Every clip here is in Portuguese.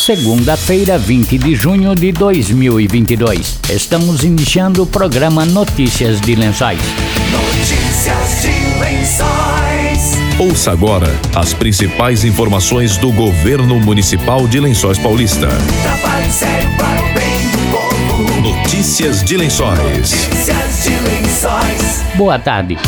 segunda-feira, 20 de junho de 2022. Estamos iniciando o programa Notícias de Lençóis. Notícias de Lençóis. Ouça agora as principais informações do governo municipal de Lençóis Paulista. Trabalho sério para o bem do povo. Notícias de Lençóis. Notícias de Lençóis. Boa tarde.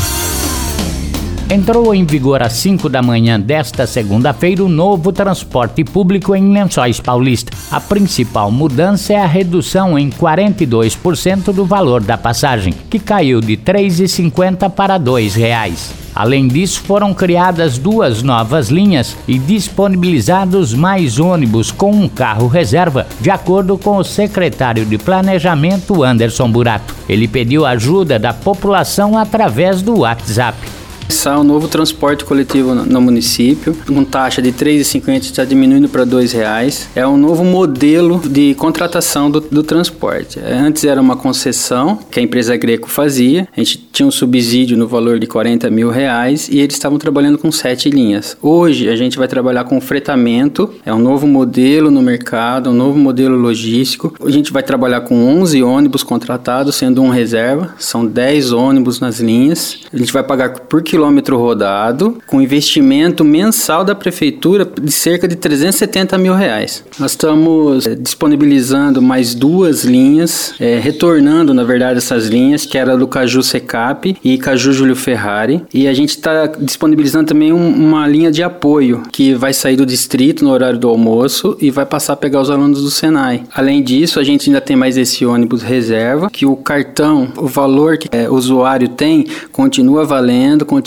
Entrou em vigor às 5 da manhã desta segunda-feira o novo transporte público em Lençóis Paulista. A principal mudança é a redução em 42% do valor da passagem, que caiu de R$ 3,50 para R$ 2,00. Além disso, foram criadas duas novas linhas e disponibilizados mais ônibus com um carro reserva, de acordo com o secretário de Planejamento Anderson Burato. Ele pediu ajuda da população através do WhatsApp. Começar um novo transporte coletivo no, no município, com taxa de R$ 3,50 está diminuindo para R$ 2,00. É um novo modelo de contratação do, do transporte. É, Antes era uma concessão que a empresa Greco fazia, a gente tinha um subsídio no valor de 40 mil reais e eles estavam trabalhando com sete linhas. Hoje a gente vai trabalhar com fretamento, é um novo modelo no mercado, um novo modelo logístico. A gente vai trabalhar com 11 ônibus contratados, sendo um reserva, são 10 ônibus nas linhas. A gente vai pagar por quilômetro rodado, com investimento mensal da prefeitura de cerca de 370 mil reais. Nós estamos eh, disponibilizando mais duas linhas, eh, retornando, na verdade, essas linhas, que era do Caju Secap e Caju Júlio Ferrari. E a gente está disponibilizando também um- uma linha de apoio, que vai sair do distrito no horário do almoço e vai passar a pegar os alunos do Senai. Além disso, a gente ainda tem mais esse ônibus reserva, que o cartão, o valor que eh, o usuário tem, continua valendo, continua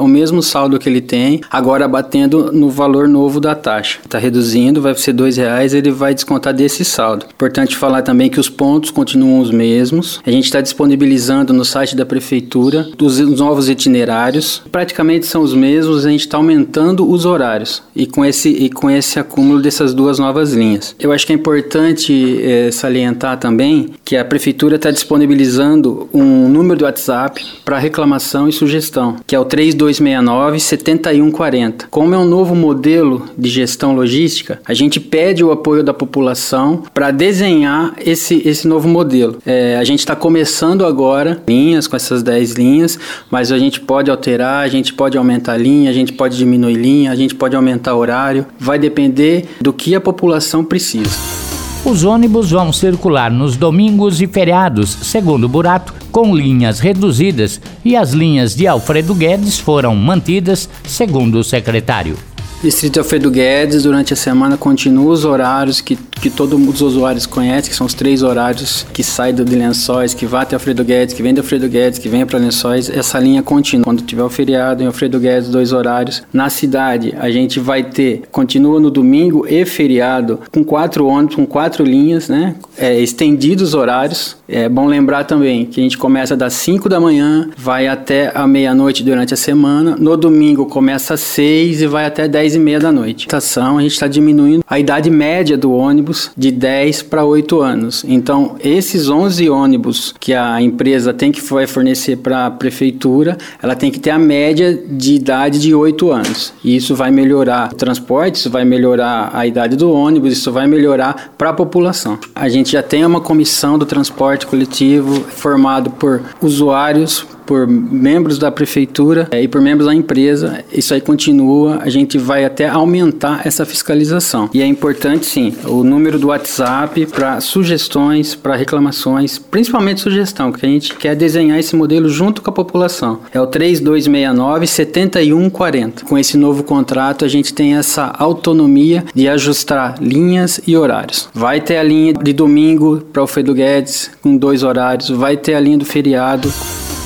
o mesmo saldo que ele tem, agora batendo no valor novo da taxa. Está reduzindo, vai ser dois reais, ele vai descontar desse saldo. Importante falar também que os pontos continuam os mesmos. A gente está disponibilizando no site da prefeitura os os novos itinerários, praticamente são os mesmos. A gente está aumentando os horários e com esse e com esse acúmulo dessas duas novas linhas. Eu acho que é importante eh, salientar também que a prefeitura está disponibilizando um número do WhatsApp para reclamação e sugestão, que é o 3269 7140. Como é um novo modelo de gestão logística, a gente pede o apoio da população para desenhar esse, esse novo modelo. É, a gente está começando agora linhas com essas 10 linhas, mas a gente pode alterar, a gente pode aumentar linha, a gente pode diminuir linha, a gente pode aumentar horário. Vai depender do que a população precisa. Os ônibus vão circular nos domingos e feriados, segundo Burato, com linhas reduzidas e as linhas de Alfredo Guedes foram mantidas, segundo o secretário. Distrito Alfredo Guedes, durante a semana, continua os horários que, que todos os usuários conhecem, que são os três horários que saem do de Lençóis, que vai até Alfredo Guedes, que vem de Alfredo Guedes, que vem para Lençóis. Essa linha continua. Quando tiver o feriado em Alfredo Guedes, dois horários. Na cidade, a gente vai ter, continua no domingo e feriado, com quatro ônibus, com quatro linhas, né? É, estendidos os horários. É bom lembrar também que a gente começa das 5 da manhã, vai até a meia-noite durante a semana. No domingo começa às 6 e vai até 10 e meia da noite. A gente está diminuindo a idade média do ônibus de 10 para 8 anos. Então, esses 11 ônibus que a empresa tem que fornecer para a prefeitura, ela tem que ter a média de idade de 8 anos. E isso vai melhorar o transporte, isso vai melhorar a idade do ônibus, isso vai melhorar para a população. A gente já tem uma comissão do transporte coletivo formado por usuários, por membros da prefeitura eh, e por membros da empresa. Isso aí continua, a gente vai até aumentar essa fiscalização. E é importante sim, o número do WhatsApp para sugestões, para reclamações, principalmente sugestão, que a gente quer desenhar esse modelo junto com a população. É o 3269 7140. Com esse novo contrato, a gente tem essa autonomia de ajustar linhas e horários. Vai ter a linha de domingo para o Alfredo Guedes com dois horários, vai ter a linha do feriado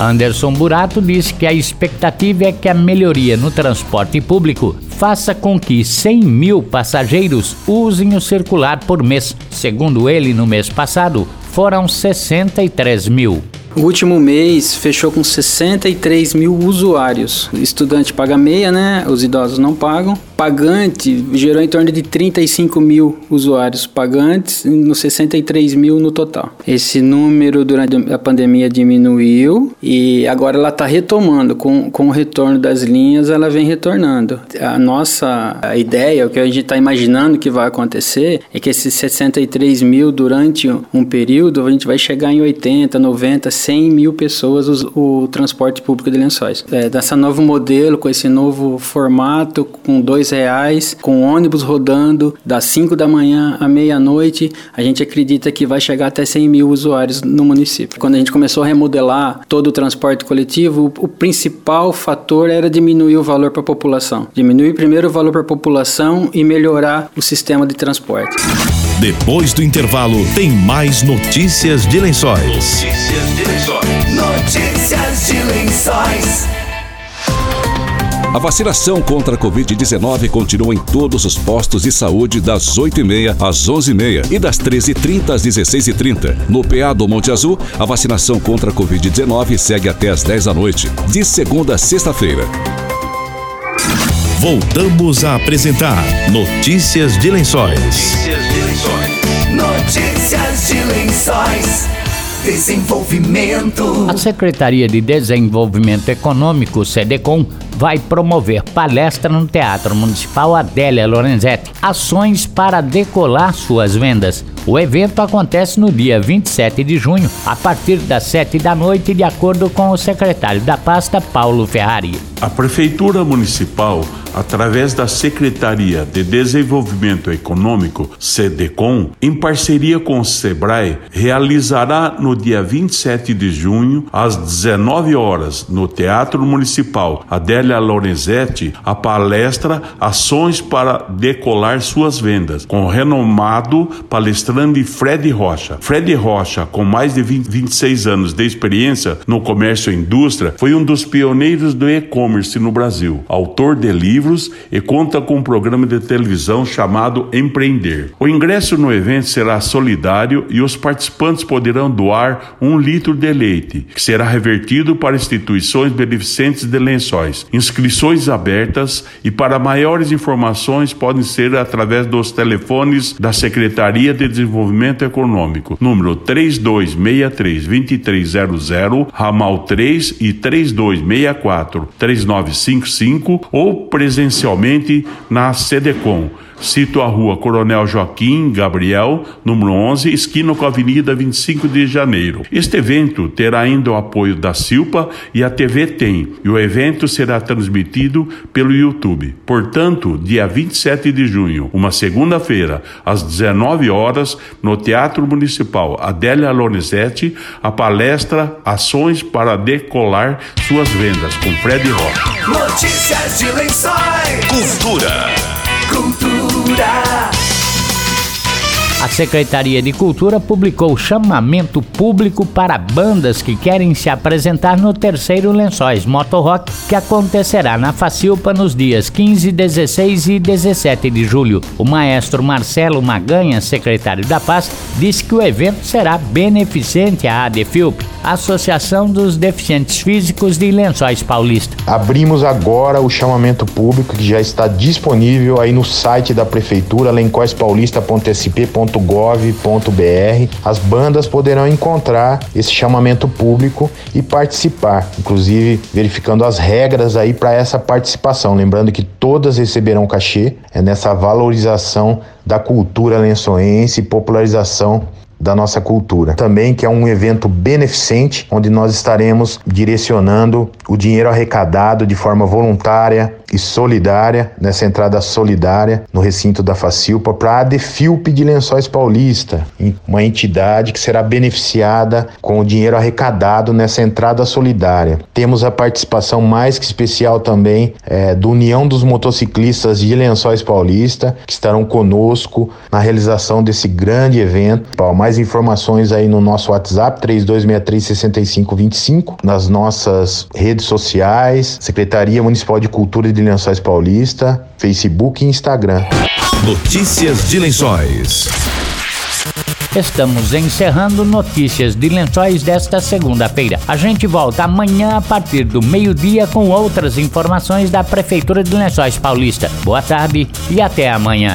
Anderson Burato disse que a expectativa é que a melhoria no transporte público faça com que 100 mil passageiros usem o circular por mês. Segundo ele, no mês passado, foram 63 mil. O último mês fechou com 63 mil usuários. O estudante paga meia, né? Os idosos não pagam. Pagante gerou em torno de 35 mil usuários pagantes, nos 63 mil no total. Esse número durante a pandemia diminuiu e agora ela está retomando. Com, com o retorno das linhas, ela vem retornando. A nossa a ideia, o que a gente está imaginando que vai acontecer, é que esses 63 mil durante um período, a gente vai chegar em 80, 90, 100 mil pessoas o, o transporte público de lençóis. É, dessa novo modelo, com esse novo formato, com dois reais, com ônibus rodando das 5 da manhã à meia-noite, a gente acredita que vai chegar até 100 mil usuários no município. Quando a gente começou a remodelar todo o transporte coletivo, o, o principal fator era diminuir o valor para a população. Diminuir primeiro o valor para a população e melhorar o sistema de transporte. Depois do intervalo, tem mais notícias de lençóis. Notícias de lençóis. Notícias de lençóis. A vacinação contra a Covid-19 continua em todos os postos de saúde das 8h30 às 11h30 e das 13h30 às 16h30. No PA do Monte Azul, a vacinação contra a Covid-19 segue até às 10 da noite, de segunda a sexta-feira. Voltamos a apresentar Notícias de Lençóis. Notícias de lençóis. Desenvolvimento. A Secretaria de Desenvolvimento Econômico, SEDECOM, vai promover palestra no Teatro Municipal Adélia Lorenzetti, ações para decolar suas vendas. O evento acontece no dia 27 de junho, a partir das 7 da noite, de acordo com o secretário da pasta, Paulo Ferrari. A Prefeitura Municipal, através da Secretaria de Desenvolvimento Econômico, SEDECOM, em parceria com o SEBRAE, realizará no dia 27 de junho, às 19 horas, no Teatro Municipal Adélia Lorenzetti, a palestra Ações para Decolar Suas Vendas, com o renomado palestrante Fred Rocha. Fred Rocha, com mais de 20, 26 anos de experiência no comércio e indústria, foi um dos pioneiros do e-commerce no Brasil, autor de livros e conta com um programa de televisão chamado Empreender. O ingresso no evento será solidário e os participantes poderão doar um litro de leite, que será revertido para instituições beneficentes de lençóis. Inscrições abertas e para maiores informações podem ser através dos telefones da Secretaria de Desenvolvimento Econômico, número 3263-2300, ramal 3 e 3264-3955 ou presencialmente na SEDECOM. Cito a rua Coronel Joaquim Gabriel, número 11, esquina com a Avenida 25 de Janeiro. Este evento terá ainda o apoio da Silpa e a TV Tem, e o evento será transmitido pelo YouTube. Portanto, dia 27 de junho, uma segunda-feira, às 19 horas, no Teatro Municipal Adélia Lorenzetti, a palestra Ações para Decolar Suas Vendas, com Fred Rocha. Notícias de lençóis. Cultura. Cultura procurar. A Secretaria de Cultura publicou chamamento público para bandas que querem se apresentar no terceiro Lençóis Motorrock, que acontecerá na Facilpa nos dias 15, 16 e 17 de julho. O maestro Marcelo Maganha, secretário da Paz, disse que o evento será beneficente à ADFIUP, Associação dos Deficientes Físicos de Lençóis Paulista. Abrimos agora o chamamento público que já está disponível aí no site da prefeitura lencoispaulista.sp.gov.br. As bandas poderão encontrar esse chamamento público e participar, inclusive verificando as regras aí para essa participação. Lembrando que todas receberão cachê é nessa valorização da cultura lençoense e popularização da nossa cultura. Também que é um evento beneficente, onde nós estaremos direcionando o dinheiro arrecadado de forma voluntária e solidária, nessa entrada solidária no recinto da Facilpa, para a Defilp de Lençóis Paulista, uma entidade que será beneficiada com o dinheiro arrecadado nessa entrada solidária. Temos a participação mais que especial também é, do União dos Motociclistas de Lençóis Paulista, que estarão conosco na realização desse grande evento. Mais informações aí no nosso WhatsApp 32636525, nas nossas redes sociais, Secretaria Municipal de Cultura de Lençóis Paulista, Facebook e Instagram. Notícias de Lençóis. Estamos encerrando notícias de lençóis desta segunda-feira. A gente volta amanhã a partir do meio-dia com outras informações da Prefeitura de Lençóis Paulista. Boa tarde e até amanhã.